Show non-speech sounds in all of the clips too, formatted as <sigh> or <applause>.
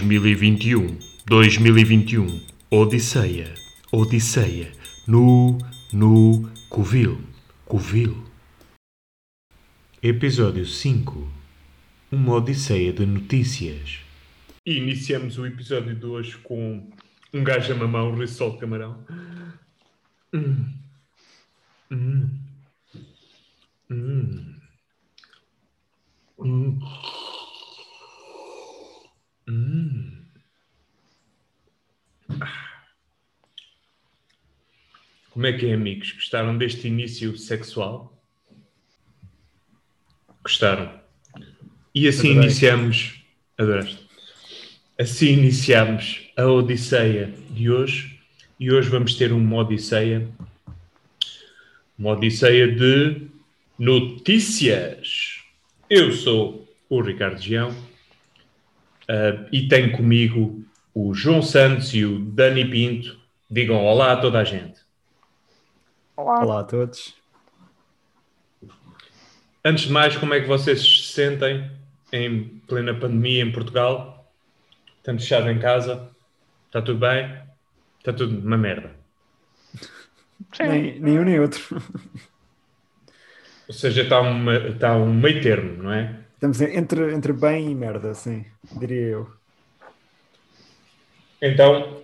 2021, 2021, Odisseia, Odisseia, no, no, Covil, Covil. Episódio 5 Uma Odisseia de Notícias. E iniciamos o episódio de hoje com um gajo a mamar um risol de camarão. Hum. Hum. Hum. Hum. Como é que é, amigos? Gostaram deste início sexual? Gostaram? E assim Adorei. iniciamos. Adoraste? Assim iniciamos a Odisseia de hoje. E hoje vamos ter uma Odisseia. Uma Odisseia de notícias. Eu sou o Ricardo Gião. ah, e tenho comigo o João Santos e o Dani Pinto. Digam olá a toda a gente. Olá. Olá a todos. Antes de mais, como é que vocês se sentem em plena pandemia em Portugal? Estão fechados em casa? Está tudo bem? Está tudo uma merda. Nem, nem um nem outro. Ou seja, está, uma, está um meio termo, não é? Estamos entre, entre bem e merda, sim, diria eu. Então,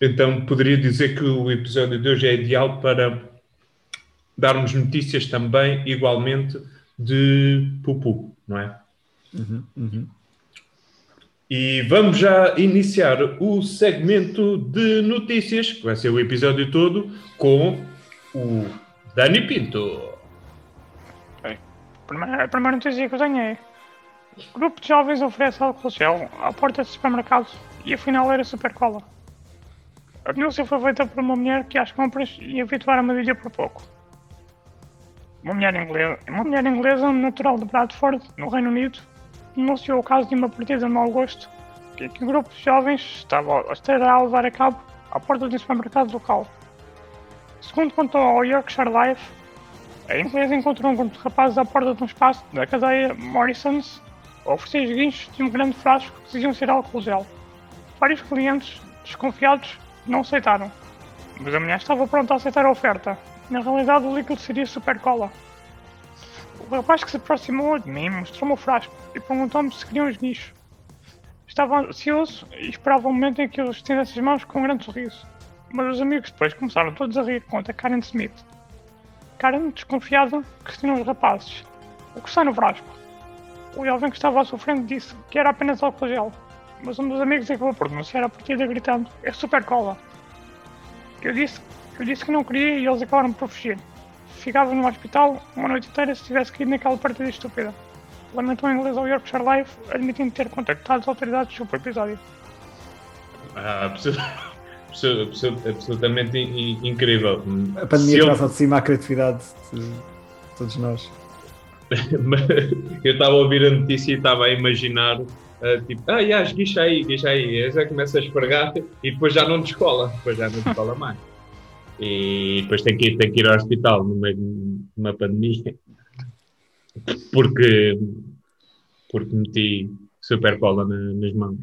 então poderia dizer que o episódio de hoje é ideal para darmos notícias também, igualmente, de pupu, não é? Uhum, uhum. E vamos já iniciar o segmento de notícias, que vai ser o episódio todo, com o Dani Pinto. A primeira, a primeira notícia que eu tenho é: grupo de jovens oferece álcool gel à porta de supermercados e afinal era super cola. A denúncia foi feita por uma mulher que às compras ia efetuar a medida por pouco. Uma mulher inglesa, uma mulher inglesa natural de Bradford, no Reino Unido, denunciou o caso de uma partida de mau gosto que, que um grupo de jovens estava, a levar a cabo à porta de um supermercado local. Segundo contou ao Yorkshire Life, a inglesa encontrou um grupo de rapazes à porta de um espaço da cadeia Morrison's a oferecer guinchos de um grande frasco que diziam ser álcool gel. Vários clientes, desconfiados, não aceitaram. Mas a mulher estava pronta a aceitar a oferta. Na realidade, o líquido seria super cola. O rapaz que se aproximou de mim mostrou-me o frasco e perguntou-me se queriam os guinchos. Estava ansioso e esperava o momento em que eu estendesse as mãos com um grande sorriso. Mas os amigos depois começaram todos a rir, conta Karen Smith. Karen, desconfiada, questionou os rapazes. O que está no frasco? O jovem que estava à sua frente disse que era apenas álcool gel, mas um dos amigos acabou por denunciar a partida gritando é super cola. Eu disse, eu disse que não queria e eles acabaram por fugir. Ficava no hospital uma noite inteira se tivesse caído naquela partida estúpida. Lamentou em inglês ao Yorkshire Life, admitindo ter contactado as autoridades sobre o episódio. Ah, <laughs> absolutamente in- in- incrível. A pandemia Se eu- traz ao de cima a criatividade de todos nós. <laughs> eu estava a ouvir a notícia e estava a imaginar, ah, tipo, ah, já, esguicha aí, esguicha aí. Já começa a esfregar e depois já não descola, depois já não descola mais. E depois tem que ir, tem que ir ao hospital no meio de uma pandemia porque, porque meti super cola na- nas mãos.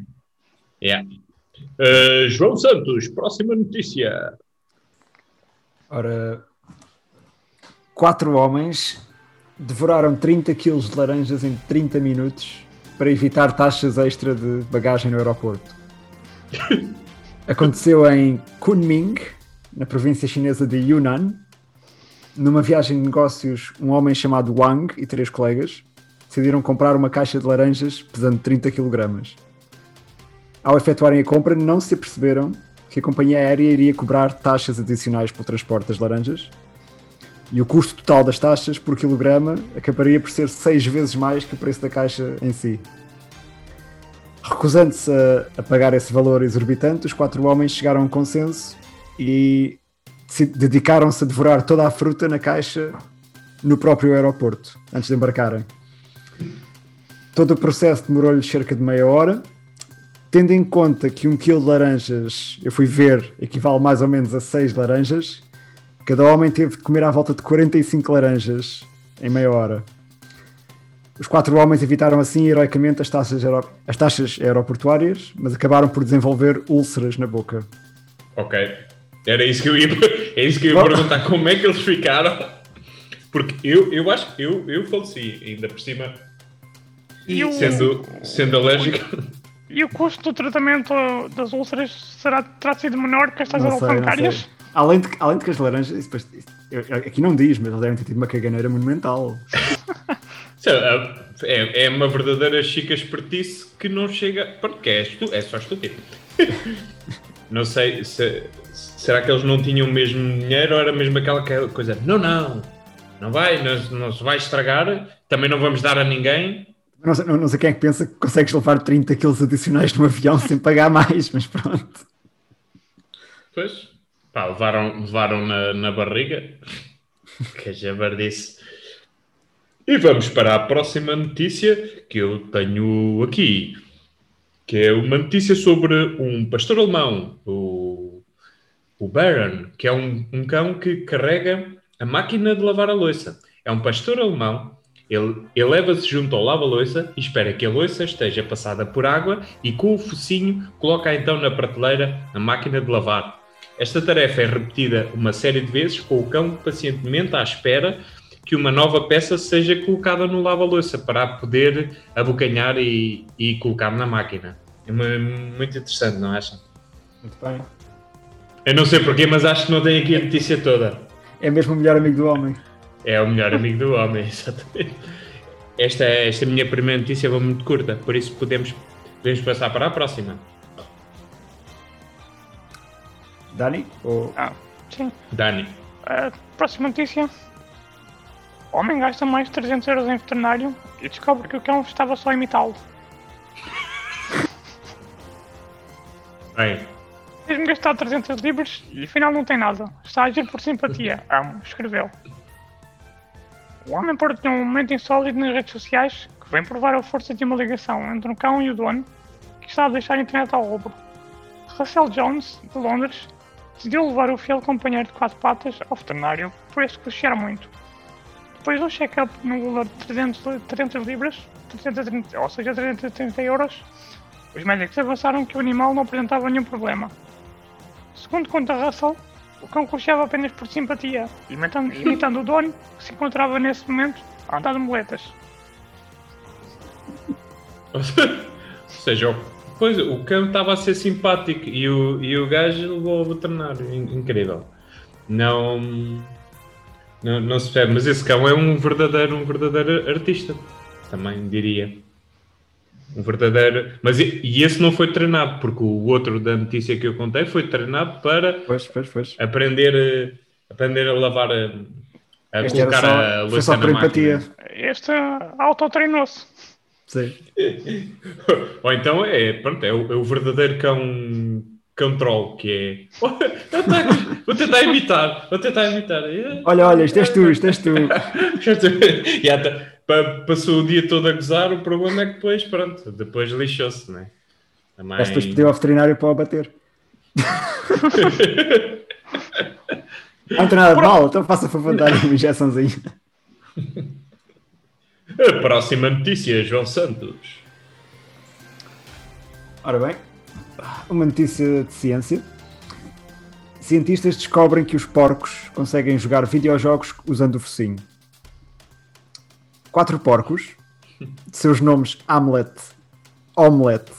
Yeah. Ah, João Santos, próxima notícia. Ora, quatro homens devoraram 30 quilos de laranjas em 30 minutos para evitar taxas extra de bagagem no aeroporto. <laughs> Aconteceu em Kunming, na província chinesa de Yunnan. Numa viagem de negócios, um homem chamado Wang e três colegas decidiram comprar uma caixa de laranjas pesando 30 kg. Ao efetuarem a compra, não se aperceberam que a companhia aérea iria cobrar taxas adicionais pelo transporte das laranjas e o custo total das taxas por quilograma acabaria por ser seis vezes mais que o preço da caixa em si. Recusando-se a, a pagar esse valor exorbitante, os quatro homens chegaram a um consenso e se dedicaram-se a devorar toda a fruta na caixa no próprio aeroporto, antes de embarcarem. Todo o processo demorou-lhes cerca de meia hora, tendo em conta que um quilo de laranjas, eu fui ver, equivale mais ou menos a seis laranjas, cada homem teve de comer à volta de 45 laranjas em meia hora. Os quatro homens evitaram assim heroicamente as taxas, aero- as taxas aeroportuárias, mas acabaram por desenvolver úlceras na boca. Ok. Era isso que eu ia, é isso que eu ia perguntar. Como é que eles ficaram? Porque eu, eu acho que eu, eu faleci, ainda por cima, E o, sendo, sendo alérgico. e o custo do tratamento das úlceras será, terá sido menor que as taxas Não sei, não alfandegárias? Além de, que- além de que as laranjas, depois- aqui não diz, mas eles devem ter tido uma caganeira monumental. <laughs> Lá, É, é uma verdadeira chica espertice que não chega. Porque é, estu, é só estúpido. <laughs> não sei se. Será que eles não tinham mesmo dinheiro ou era mesmo aquela que- coisa? Não, não, não vai, não, não se vai estragar, também não vamos dar a ninguém. Não sei, não- não sei quem é que pensa que consegues levar 30 quilos adicionais num avião <laughs> sem pagar mais, mas pronto. Pois, pá, levaram, levaram na, na barriga. <laughs> que jabardice. E vamos para a próxima notícia que eu tenho aqui. Que é uma notícia sobre um pastor alemão, o, o Baron, que é um, um cão que carrega a máquina de lavar a louça. É um pastor alemão, ele, ele leva-se junto ao lava-louça e espera que a louça esteja passada por água e com o focinho coloca então na prateleira a máquina de lavar. Esta tarefa é repetida uma série de vezes com o cão pacientemente à espera que uma nova peça seja colocada no lava-louça para poder abocanhar e, e colocar na máquina. É mu- muito interessante, não acham? Muito bem. Eu não sei porquê, mas acho que não tem aqui a notícia toda. É mesmo o melhor amigo do homem. É o melhor amigo do homem, <laughs> exatamente. Esta, esta minha primeira notícia foi muito curta, por isso podemos, podemos passar para a próxima. Dani? Ou... Ah, sim. Dani. A próxima notícia. Homem gasta mais de 300 euros em veterinário e descobre que o cão estava só a imitá-lo. <laughs> Bem, Fez-me gastar 300 libras e afinal não tem nada. Está a agir por simpatia. <laughs> Amo, escreveu. O homem partilhou um momento insólito nas redes sociais que vem provar a força de uma ligação entre um cão e o dono que está a deixar a internet ao rubro. Russell Jones, de Londres, decidiu levar o fiel companheiro de quatro patas ao veterinário por que cheira muito. Depois de um check-up no valor de 300, 300 libras, 330, ou seja, 330 euros, os médicos avançaram que o animal não apresentava nenhum problema. Segundo conta Russell, o cão cocheava apenas por simpatia, imitando, imitando o dono, que se encontrava nesse momento a andar de muletas. <laughs> ou seja, pois, o cão estava a ser simpático e o, e o gajo levou ao veterinário. In- Incrível. Não, não, não se percebe, mas esse cão é um verdadeiro, um verdadeiro artista, também diria. Um verdadeiro. Mas e, esse não foi treinado, porque o outro da notícia que eu contei foi treinado para Pois, pois, pois. aprender, aprender a lavar a, colocar só- a louça na máquina. empatia. Este autotreinou-se. Sim. <laughs> Ou então é, pronto, é o, é o verdadeiro cão, cão troll, que é. <laughs> Vou tentar, imitar, vou tentar imitar. Olha, olha, isto és tu, isto és tu. <laughs> passou o dia todo a gozar, o problema é que depois, pronto, depois lixou-se, não é? Também... Mas depois pediu ao veterinário para o abater. Não tem nada de mal, então faça favor de dar uma injeçãozinha. A próxima notícia, João Santos. Ora bem, uma notícia de ciência. Cientistas descobrem que os porcos conseguem jogar videojogos usando o focinho. Quatro porcos, de seus nomes Hamlet, Omelette,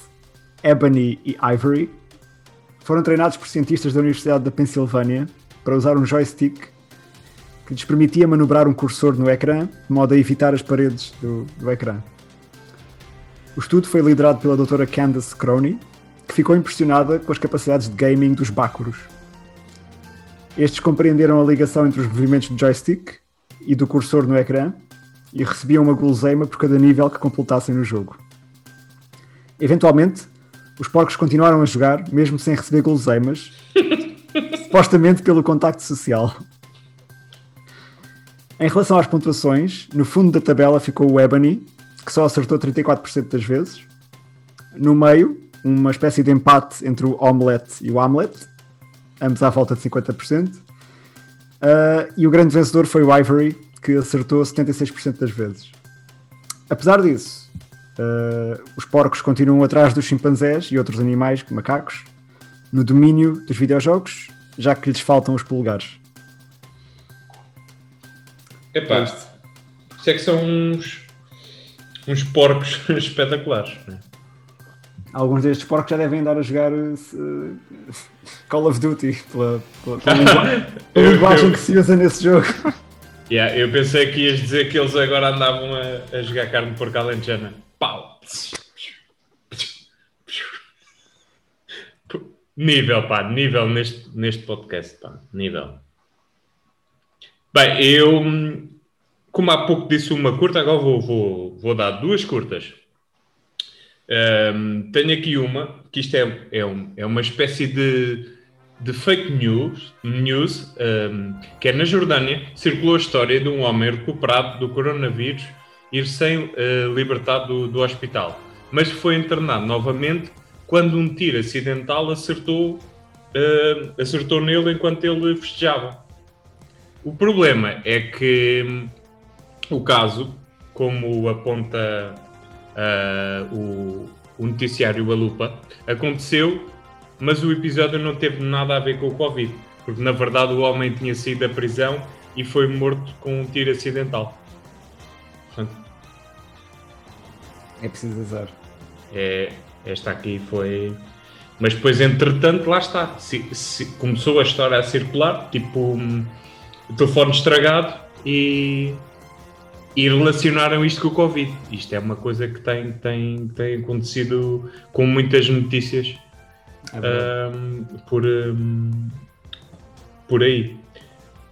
Ebony e Ivory, foram treinados por cientistas da Universidade da Pensilvânia para usar um joystick que lhes permitia manobrar um cursor no ecrã, de modo a evitar as paredes do, do ecrã. O estudo foi liderado pela doutora Candace Crony, que ficou impressionada com as capacidades de gaming dos bácoros. Estes compreenderam a ligação entre os movimentos do joystick e do cursor no ecrã e recebiam uma guloseima por cada nível que completassem no jogo. Eventualmente, os porcos continuaram a jogar, mesmo sem receber guloseimas, <laughs> supostamente pelo contacto social. Em relação às pontuações, no fundo da tabela ficou o Ebony, que só acertou 34% das vezes. No meio, uma espécie de empate entre o Omelette e o Hamlet, ambos à volta de 50%. Ah, e o grande vencedor foi o Ivory, que acertou 76% das vezes. Apesar disso, uh, os porcos continuam atrás dos chimpanzés e outros animais, macacos, no domínio dos videojogos, já que lhes faltam os polegares. Epá, isto é que são uns, uns porcos <laughs> espetaculares. né? Alguns destes porcos já devem andar a jogar uh, <laughs> Call of Duty pela, pela, pela <laughs> lingua- pela Eu- linguagem eu- que se usa nesse jogo. Yeah, eu pensei que ias dizer que eles agora andavam a, a jogar carne de porco alentejana. Pau! Nível, pá, nível neste, neste podcast, pá, nível. Bem, eu, como há pouco disse uma curta, agora vou, vou, vou dar duas curtas. Hum, tenho aqui uma, que isto é, é, um- é uma espécie de, de fake news, news hum, que é na Jordânia, circulou a história de um homem recuperado do coronavírus e recém-libertado do, do hospital, mas foi internado novamente quando um tiro acidental acertou, hum, acertou nele enquanto ele festejava. O problema é que hum, o caso, como aponta ah, o, o noticiário A Lupa, aconteceu, mas o episódio não teve nada a ver com o Covid, porque na verdade o homem tinha saído da prisão e foi morto com um tiro acidental. Portanto, É preciso azar. é, esta aqui foi. Mas depois, entretanto, lá está. Se- se- começou a história a circular, tipo um, o telefone estragado e, e relacionaram isto com o Covid. Isto é uma coisa que tem, tem, tem acontecido com muitas notícias É um, por, um, por aí.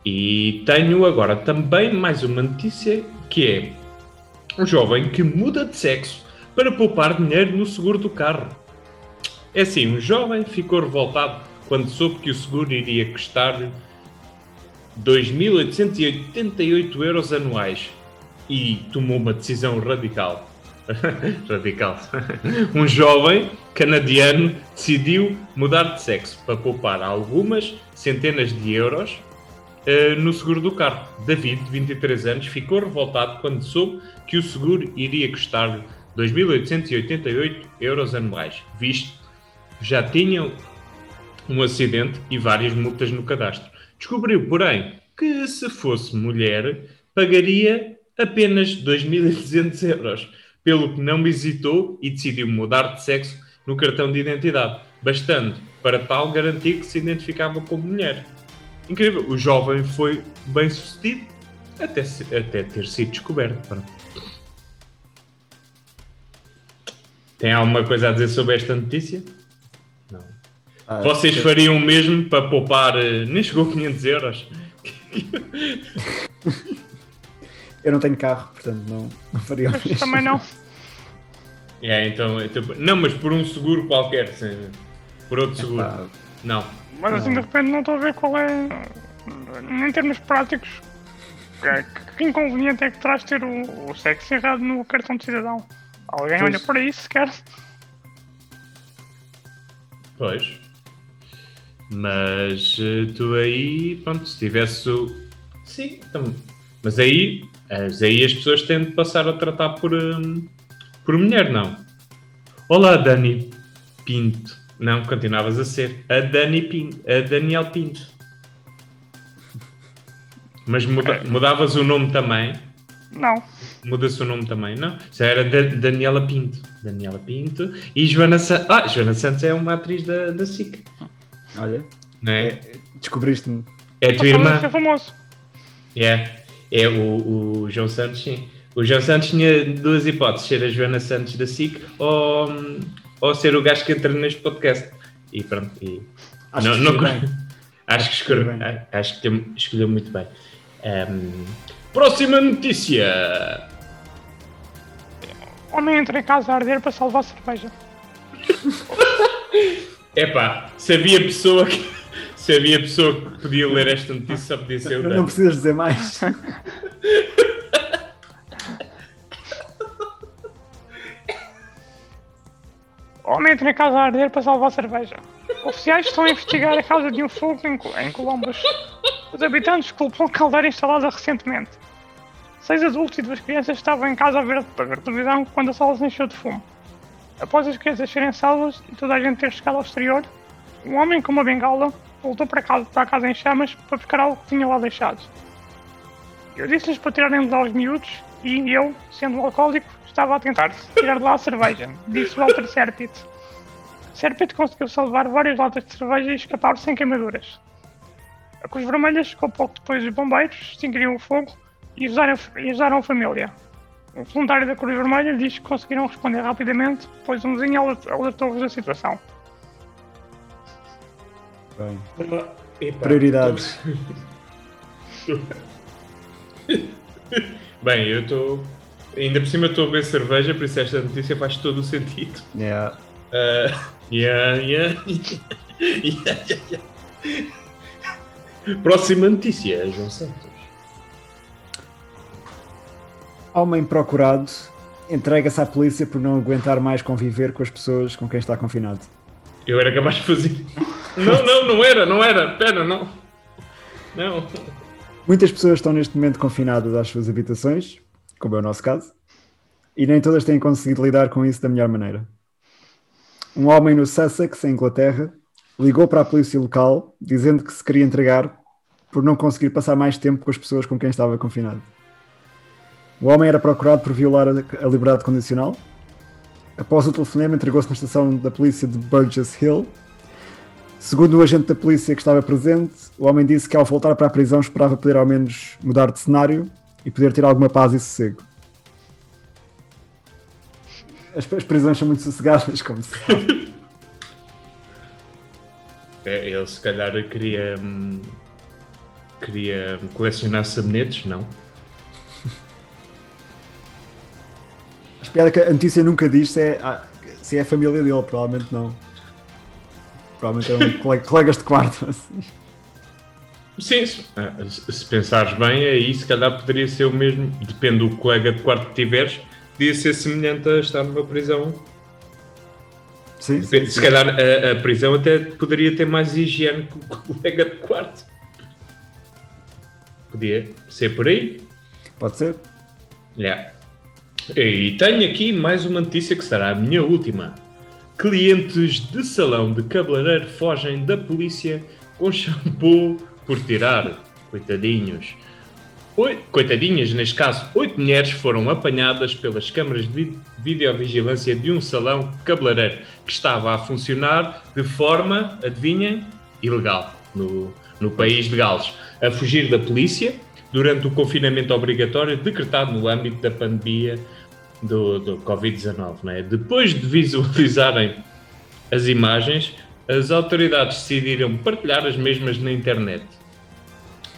E tenho agora também mais uma notícia que é um jovem que muda de sexo para poupar dinheiro no seguro do carro. É assim, um jovem ficou revoltado quando soube que o seguro iria custar 2.888 euros anuais e tomou uma decisão radical. <laughs> radical. <laughs> um jovem canadiano decidiu mudar de sexo para poupar algumas centenas de euros eh, no seguro do carro. David, de 23 anos, ficou revoltado quando soube que o seguro iria custar 2.888 euros anuais, visto que já tinham um acidente e várias multas no cadastro. Descobriu, porém, que se fosse mulher, pagaria apenas 2.200 euros, pelo que não hesitou e decidiu mudar de sexo no cartão de identidade, bastando para tal garantir que se identificava como mulher. Incrível, o jovem foi bem sucedido até, até ter sido descoberto. Pronto. Tem alguma coisa a dizer sobre esta notícia? Ah, Vocês fariam o mesmo para poupar, eh, nem chegou a 500 euros? Eu não tenho carro, portanto não, não faria o Mas mesmo. também não. É, então, é tipo- não, mas por um seguro qualquer, sim. por outro seguro. Pá, Não. Mas assim de repente não estou a ver qual é. Em termos práticos, que, que inconveniente é que traz ter o, o sexo errado no cartão de cidadão? Alguém Pois. olha para isso sequer? Pois. Mas eh, tu aí, pronto, se tivesse o. Sim, então, mas aí, mas aí as pessoas têm de passar a tratar por, hum, por mulher, não. Olá, Dani Pinto. Não, continuavas a ser a Dani Pinto, a Daniel Pinto. Mas muda- mudavas o nome também. Não. Muda-se o nome também, não? Já era Da- Daniela Pinto. Daniela Pinto e Joana Santos. Ah, Joana Santos é uma atriz da, da SIC, Olha, não é? é, descobriste-me. É a tua para irmã. ser famoso. É, é o, o João Santos, sim. O João Santos tinha duas hipóteses: ser a Joana Santos da SIC ou, ou ser o gajo que entra neste podcast. E pronto. E, Acho Não- que não- <laughs> bem. acho que escolheu, bem. acho que escolheu muito bem. Ahm, próxima notícia. Homem entra em casa a arder para salvar a cerveja. <laughs> Epá, se havia pessoa que, <laughs> se havia pessoa que podia ler esta notícia, só podia ser o Não precisas dizer mais. <laughs> Homem entra em casa a arder para salvar a cerveja. Oficiais estão a investigar a causa de um fogo em, em Columbus. Os habitantes culpam a caldeira instalada recentemente. Seis adultos e duas crianças estavam em casa a ver, a ver televisão quando a sala se encheu de fumo. Após as crianças serem salvas e toda a gente ter chegado ao exterior, um homem com uma bengala voltou para, casa, para a casa em chamas para buscar algo que tinha lá deixado. Eu disse-lhes para tirarem de lá os miúdos e eu, sendo um alcoólico, estava a tentar tirar de lá a cerveja, disse Walter Serpit. Serpit conseguiu salvar várias latas de cerveja e escapar sem queimaduras. A Cruz Vermelha chegou pouco depois dos bombeiros, extinguiram o fogo e ajudaram, a família. Um voluntário da Cruz Vermelha diz que conseguiram responder rapidamente, pois um vizinho alertou-vos da situação. Bem, Epá, prioridades. <laughs> Bem, eu estou. Ainda por cima estou a beber cerveja, por isso esta notícia faz todo o sentido. Yeah. Uh, yeah, yeah, yeah, yeah, yeah. Próxima notícia, João Santos. Homem procurado entrega-se à polícia por não aguentar mais conviver com as pessoas com quem está confinado. Eu era capaz de fazer. Não, não, não era, não era. Pera, não. Não. Muitas pessoas estão neste momento confinadas às suas habitações, como é o nosso caso, e nem todas têm conseguido lidar com isso da melhor maneira. Um homem no Sussex, em Inglaterra, ligou para a polícia local dizendo que se queria entregar por não conseguir passar mais tempo com as pessoas com quem estava confinado. O homem era procurado por violar a liberdade condicional. Após o telefonema, entregou-se na estação da polícia de Burgess Hill. Segundo o agente da polícia que estava presente, o homem disse que ao voltar para a prisão esperava poder ao menos mudar de cenário e poder ter alguma paz e sossego. As, as prisões são muito sossegadas, como se sabe. <laughs> É, Ele se calhar queria. hum, Queria colecionar sabonetes, não? Piada é que a notícia nunca diz se é, ah, se é a família dele, provavelmente não. Provavelmente é um <laughs> colega- colegas de quarto. assim. Sim, se, ah, se- pensares bem, aí se calhar poderia ser o mesmo. Depende do colega de quarto que tiveres, podia ser semelhante a estar numa prisão. Sim, sim, Depende- sim. Se calhar a, a prisão até poderia ter mais higiene que o <laughs> colega de quarto. Podia ser por aí. Pode ser. Yeah. E tenho aqui mais uma notícia que será a minha última. Clientes de salão de cabeleireiro fogem da polícia com shampoo por tirar. Coitadinhos. Coitadinhas, neste caso, oito mulheres foram apanhadas pelas câmaras de vi- videovigilância de um salão cabeleireiro que estava a funcionar de forma, adivinhem, ilegal no, no país de Gales, a fugir da polícia durante o confinamento obrigatório decretado no âmbito da pandemia do, do Covid-19. não é? Depois de visualizarem as imagens, as autoridades decidiram partilhar as mesmas na internet.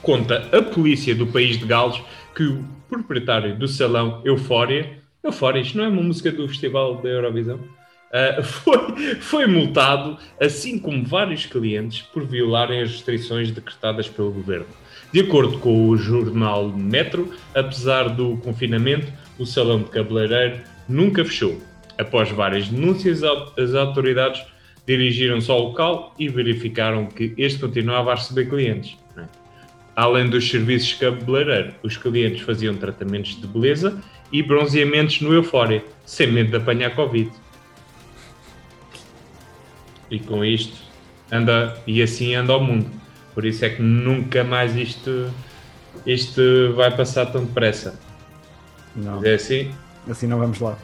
Conta a polícia do país de Gales que o proprietário do salão Eufória, Eufória, isto não é uma música do Festival da Eurovisão, <laughs> ah, foi, foi multado, assim como vários clientes, por violarem as restrições decretadas pelo governo. De acordo com o jornal Metro, apesar do confinamento, o salão de cabeleireiro nunca fechou. Após várias denúncias, as autoridades dirigiram-se ao local e verificaram que este continuava a receber clientes. é? Além dos serviços de cabeleireiro, os clientes faziam tratamentos de beleza e bronzeamentos no Eufória, sem medo de apanhar Covid. E com isto, anda, e assim anda o mundo. Por isso é que nunca mais isto, isto vai passar tão depressa. Não, É assim? assim não vamos lá.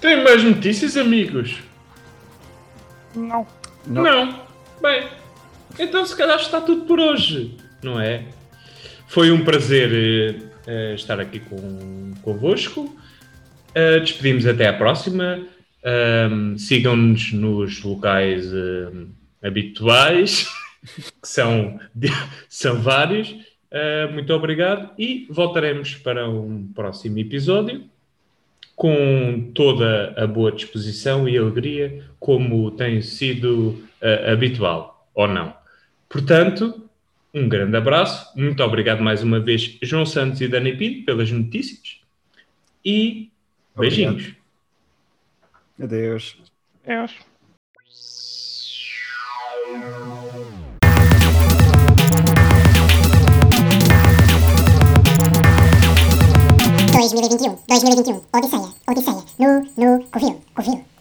Tem mais notícias, amigos? Não. Não. Não. Bem, então se calhar está tudo por hoje, não é? Foi um prazer eh, estar aqui com, convosco. Eh, despedimos até à próxima. Sigam-nos nos locais ahm, habituais, que são, são vários. Ah, muito obrigado e voltaremos para um próximo episódio com toda a boa disposição e alegria, como tem sido ah, habitual, ou não. Portanto, um grande abraço, muito obrigado mais uma vez, João Santos e Dani Pinto, pelas notícias e Obrigado. beijinhos. Adeus. 2021, 2021, Odisseia, Odisseia, no, no, Covil, Covil.